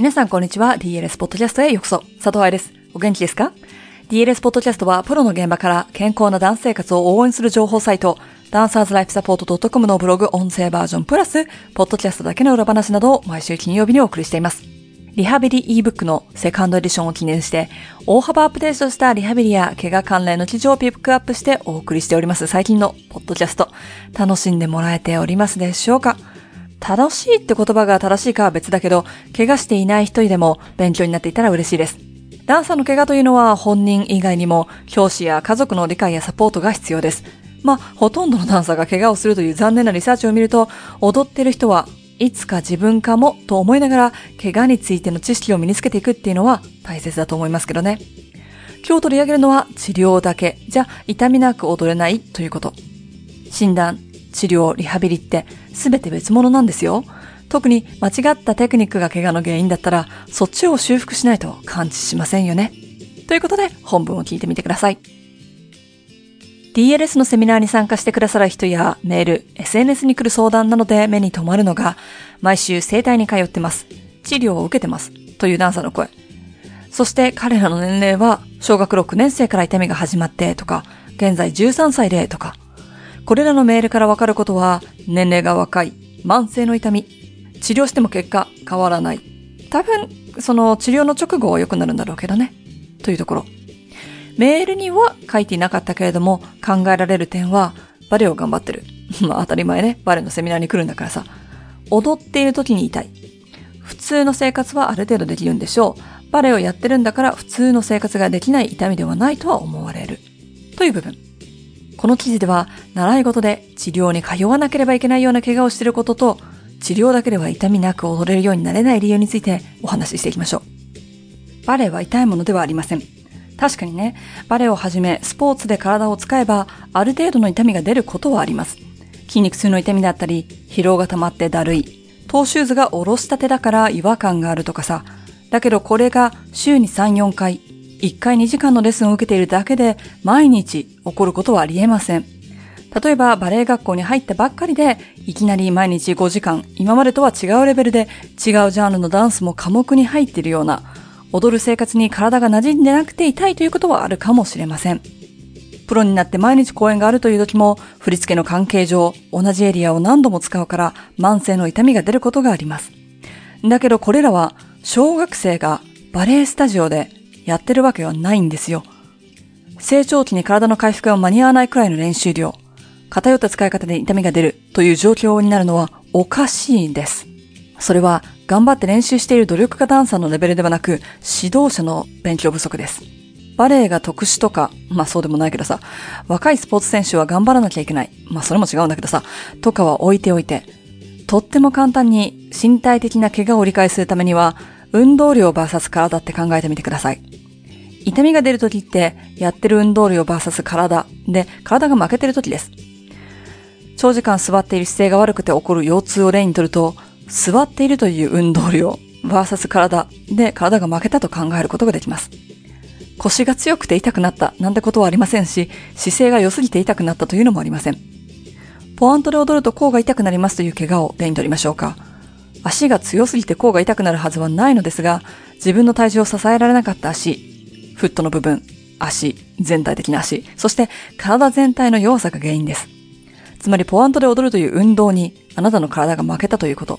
皆さんこんにちは。DLS ポッドキャストへようこそ。佐藤愛です。お元気ですか ?DLS ポッドキャストはプロの現場から健康なダンス生活を応援する情報サイト、ダンサーズライフサポート .com のブログ音声バージョンプラス、ポッドキャストだけの裏話などを毎週金曜日にお送りしています。リハビリ ebook のセカンドエディションを記念して、大幅アップデートしたリハビリや怪我関連の記事をピックアップしてお送りしております最近のポッドキャスト、楽しんでもらえておりますでしょうか？楽しいって言葉が正しいかは別だけど、怪我していない人でも勉強になっていたら嬉しいです。ダンサーの怪我というのは本人以外にも教師や家族の理解やサポートが必要です。まあ、ほとんどのダンサーが怪我をするという残念なリサーチを見ると、踊ってる人はいつか自分かもと思いながら怪我についての知識を身につけていくっていうのは大切だと思いますけどね。今日取り上げるのは治療だけじゃ痛みなく踊れないということ。診断、治療、リハビリって全て別物なんですよ。特に間違ったテクニックが怪我の原因だったら、そっちを修復しないと感知しませんよね。ということで、本文を聞いてみてください。DLS のセミナーに参加してくださる人やメール、SNS に来る相談などで目に留まるのが、毎週整体に通ってます。治療を受けてます。というダンサーの声。そして彼らの年齢は、小学6年生から痛みが始まってとか、現在13歳でとか、これらのメールからわかることは、年齢が若い、慢性の痛み、治療しても結果変わらない。多分、その治療の直後は良くなるんだろうけどね。というところ。メールには書いていなかったけれども、考えられる点は、バレエを頑張ってる。まあ当たり前ね。バレエのセミナーに来るんだからさ。踊っている時に痛い。普通の生活はある程度できるんでしょう。バレエをやってるんだから普通の生活ができない痛みではないとは思われる。という部分。この記事では、習い事で治療に通わなければいけないような怪我をしていることと、治療だけでは痛みなく踊れるようになれない理由についてお話ししていきましょう。バレエは痛いものではありません。確かにね、バレエをはじめスポーツで体を使えば、ある程度の痛みが出ることはあります。筋肉痛の痛みだったり、疲労が溜まってだるい、トーシューズが下ろしたてだから違和感があるとかさ。だけどこれが週に3、4回、1回2時間のレッスンを受けているだけで毎日起こることはありえません。例えばバレエ学校に入ったばっかりでいきなり毎日5時間今までとは違うレベルで違うジャンルのダンスも科目に入っているような踊る生活に体が馴染んでなくて痛いということはあるかもしれません。プロになって毎日公演があるという時も振り付けの関係上同じエリアを何度も使うから慢性の痛みが出ることがあります。だけどこれらは小学生がバレエスタジオでやってるわけはないんですよ。成長期に体の回復が間に合わないくらいの練習量、偏った使い方で痛みが出るという状況になるのはおかしいんです。それは頑張って練習している努力家ダンサーのレベルではなく指導者の勉強不足です。バレエが特殊とか、まあそうでもないけどさ、若いスポーツ選手は頑張らなきゃいけない。まあそれも違うんだけどさ、とかは置いておいて、とっても簡単に身体的な怪我を理解するためには、運動量 VS 体って考えてみてください。痛みが出るときって、やってる運動量 VS 体で、体が負けてるときです。長時間座っている姿勢が悪くて起こる腰痛を例にとると、座っているという運動量 VS 体で体が負けたと考えることができます。腰が強くて痛くなったなんてことはありませんし、姿勢が良すぎて痛くなったというのもありません。ポワントで踊ると甲が痛くなりますという怪我を例にとりましょうか。足が強すぎて甲が痛くなるはずはないのですが、自分の体重を支えられなかった足、フットの部分、足、全体的な足、そして体全体の弱さが原因です。つまりポワントで踊るという運動にあなたの体が負けたということ。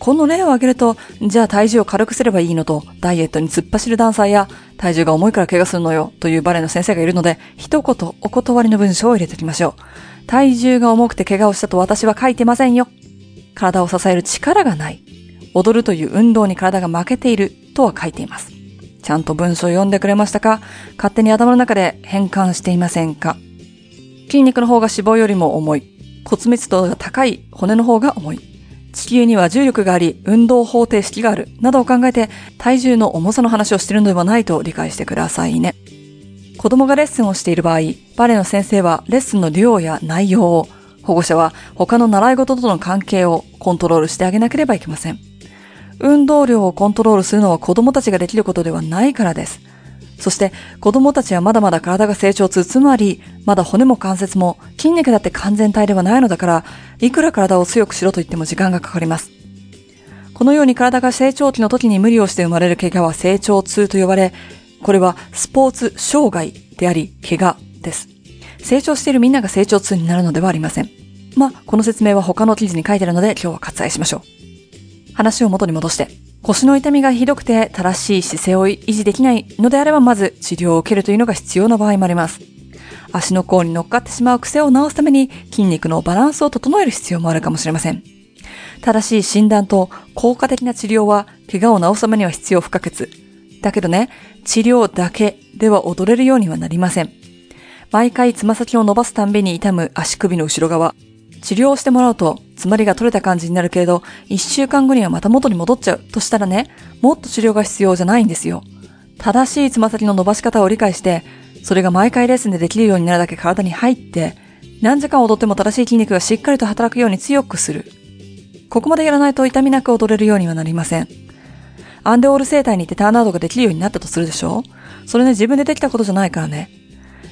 この例を挙げると、じゃあ体重を軽くすればいいのと、ダイエットに突っ走るダンサーや、体重が重いから怪我するのよ、というバレエの先生がいるので、一言お断りの文章を入れておきましょう。体重が重くて怪我をしたと私は書いてませんよ。体を支える力がない。踊るという運動に体が負けているとは書いています。ちゃんと文章を読んでくれましたか？勝手に頭の中で変換していませんか？筋肉の方が脂肪よりも重い。骨密度が高い骨の方が重い。地球には重力があり、運動方程式がある、などを考えて、体重の重さの話をしているのではないと理解してくださいね。子供がレッスンをしている場合、バレエの先生はレッスンの量や内容を保護者は他の習い事との関係をコントロールしてあげなければいけません。運動量をコントロールするのは子供たちができることではないからです。そして子供たちはまだまだ体が成長つつまり、まだ骨も関節も筋肉だって完全体ではないのだから、いくら体を強くしろと言っても時間がかかります。このように体が成長期の時に無理をして生まれる怪我は成長痛と呼ばれ、これはスポーツ障害であり、怪我です。成長しているみんなが成長痛になるのではありません。まあ、この説明は他の記事に書いてあるので今日は割愛しましょう。話を元に戻して、腰の痛みがひどくて正しい姿勢を維持できないのであればまず治療を受けるというのが必要な場合もあります。足の甲に乗っかってしまう癖を治すために筋肉のバランスを整える必要もあるかもしれません。正しい診断と効果的な治療は怪我を治すためには必要不可欠。だけどね、治療だけでは踊れるようにはなりません。毎回つま先を伸ばすたんびに痛む足首の後ろ側。治療をしてもらうと、詰まりが取れた感じになるけれど、一週間後にはまた元に戻っちゃうとしたらね、もっと治療が必要じゃないんですよ。正しいつま先の伸ばし方を理解して、それが毎回レッスンでできるようになるだけ体に入って、何時間踊っても正しい筋肉がしっかりと働くように強くする。ここまでやらないと痛みなく踊れるようにはなりません。アンデオール生態に行ってターンアウトができるようになったとするでしょそれね、自分でできたことじゃないからね。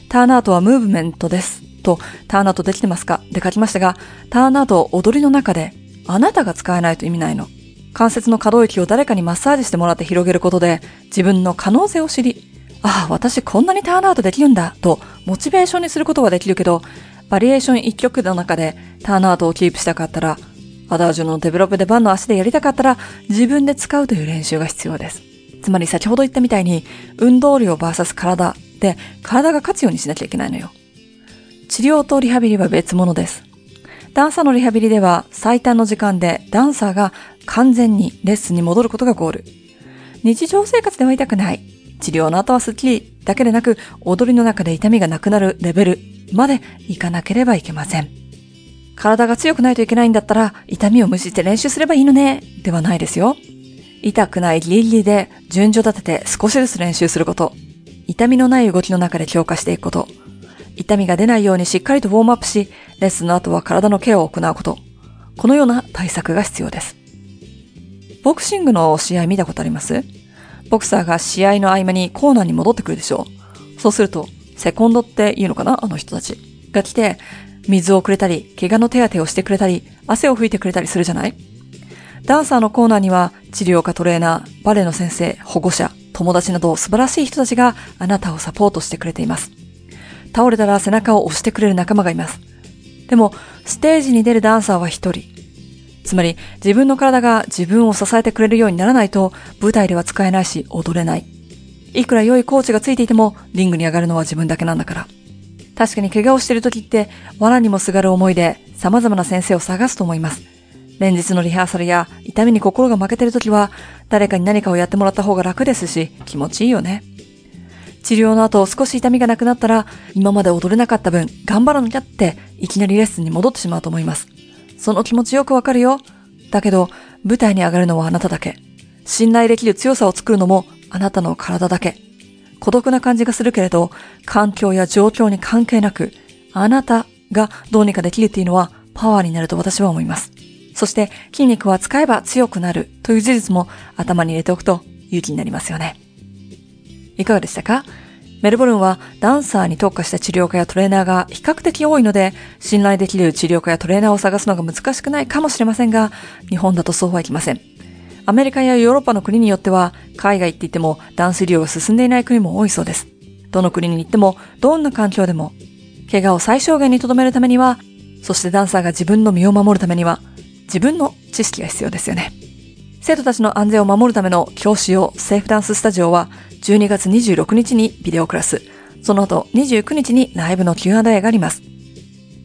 ターンアウトはムーブメントです。と、ターンアウトできてますか？で書きましたが、ターンアウト踊りの中で、あなたが使えないと意味ないの。関節の可動域を誰かにマッサージしてもらって広げることで、自分の可能性を知り、ああ、私こんなにターンアウトできるんだ、と、モチベーションにすることはできるけど、バリエーション一曲の中でターンアウトをキープしたかったら、アダージュのデベロッペでバンの足でやりたかったら、自分で使うという練習が必要です。つまり先ほど言ったみたいに、運動量 VS 体で体が勝つようにしなきゃいけないのよ。治療とリハビリは別物です。ダンサーのリハビリでは最短の時間でダンサーが完全にレッスンに戻ることがゴール。日常生活では痛くない。治療の後はスッキリだけでなく踊りの中で痛みがなくなるレベルまでいかなければいけません。体が強くないといけないんだったら痛みを無視して練習すればいいのねではないですよ。痛くないギリギリで順序立てて少しずつ練習すること。痛みのない動きの中で強化していくこと。痛みが出ないようにしっかりとウォームアップし、レッスンの後は体のケアを行うこと。このような対策が必要です。ボクシングの試合見たことあります？ボクサーが試合の合間にコーナーに戻ってくるでしょう。そうすると、セコンドって言うのかな？あの人たち。が来て、水をくれたり、怪我の手当てをしてくれたり、汗を拭いてくれたりするじゃない？ダンサーのコーナーには、治療家トレーナー、バレエの先生、保護者、友達など素晴らしい人たちがあなたをサポートしてくれています。倒れたら背中を押してくれる仲間がいます。でも、ステージに出るダンサーは一人。つまり、自分の体が自分を支えてくれるようにならないと、舞台では使えないし、踊れない。いくら良いコーチがついていても、リングに上がるのは自分だけなんだから。確かに怪我をしている時って、藁にもすがる思いで、様々な先生を探すと思います。連日のリハーサルや痛みに心が負けてる時は、誰かに何かをやってもらった方が楽ですし、気持ちいいよね。治療の後少し痛みがなくなったら、今まで踊れなかった分、頑張らなきゃって、いきなりレッスンに戻ってしまうと思います。その気持ちよくわかるよ。だけど、舞台に上がるのはあなただけ。信頼できる強さを作るのもあなたの体だけ。孤独な感じがするけれど、環境や状況に関係なく、あなたがどうにかできるっていうのはパワーになると私は思います。そして筋肉は使えば強くなるという事実も頭に入れておくと勇気になりますよね。いかがでしたか？メルボルンはダンサーに特化した治療家やトレーナーが比較的多いので、信頼できる治療家やトレーナーを探すのが難しくないかもしれませんが、日本だとそうはいきません。アメリカやヨーロッパの国によっては、海外って言ってもダンス医療が進んでいない国も多いそうです。どの国に行っても、どんな環境でも、怪我を最小限に留めるためには、そしてダンサーが自分の身を守るためには、自分の知識が必要ですよね。生徒たちの安全を守るための教師用セーフダンススタジオは12月26日にビデオクラス、その後29日にライブの Q&A があります。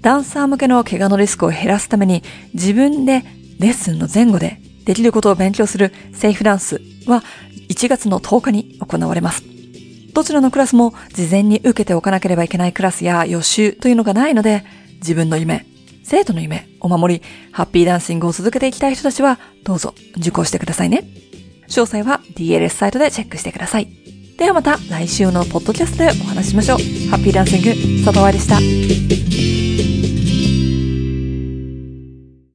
ダンサー向けの怪我のリスクを減らすために自分でレッスンの前後でできることを勉強するセーフダンスは1月の10日に行われます。どちらのクラスも事前に受けておかなければいけないクラスや予習というのがないので、自分の夢、生徒の夢お守り、ハッピーダンシングを続けていきたい人たちは、どうぞ受講してくださいね。詳細は DLS サイトでチェックしてください。ではまた来週のポッドキャストでお話ししましょう。ハッピーダンシング、佐藤愛でした。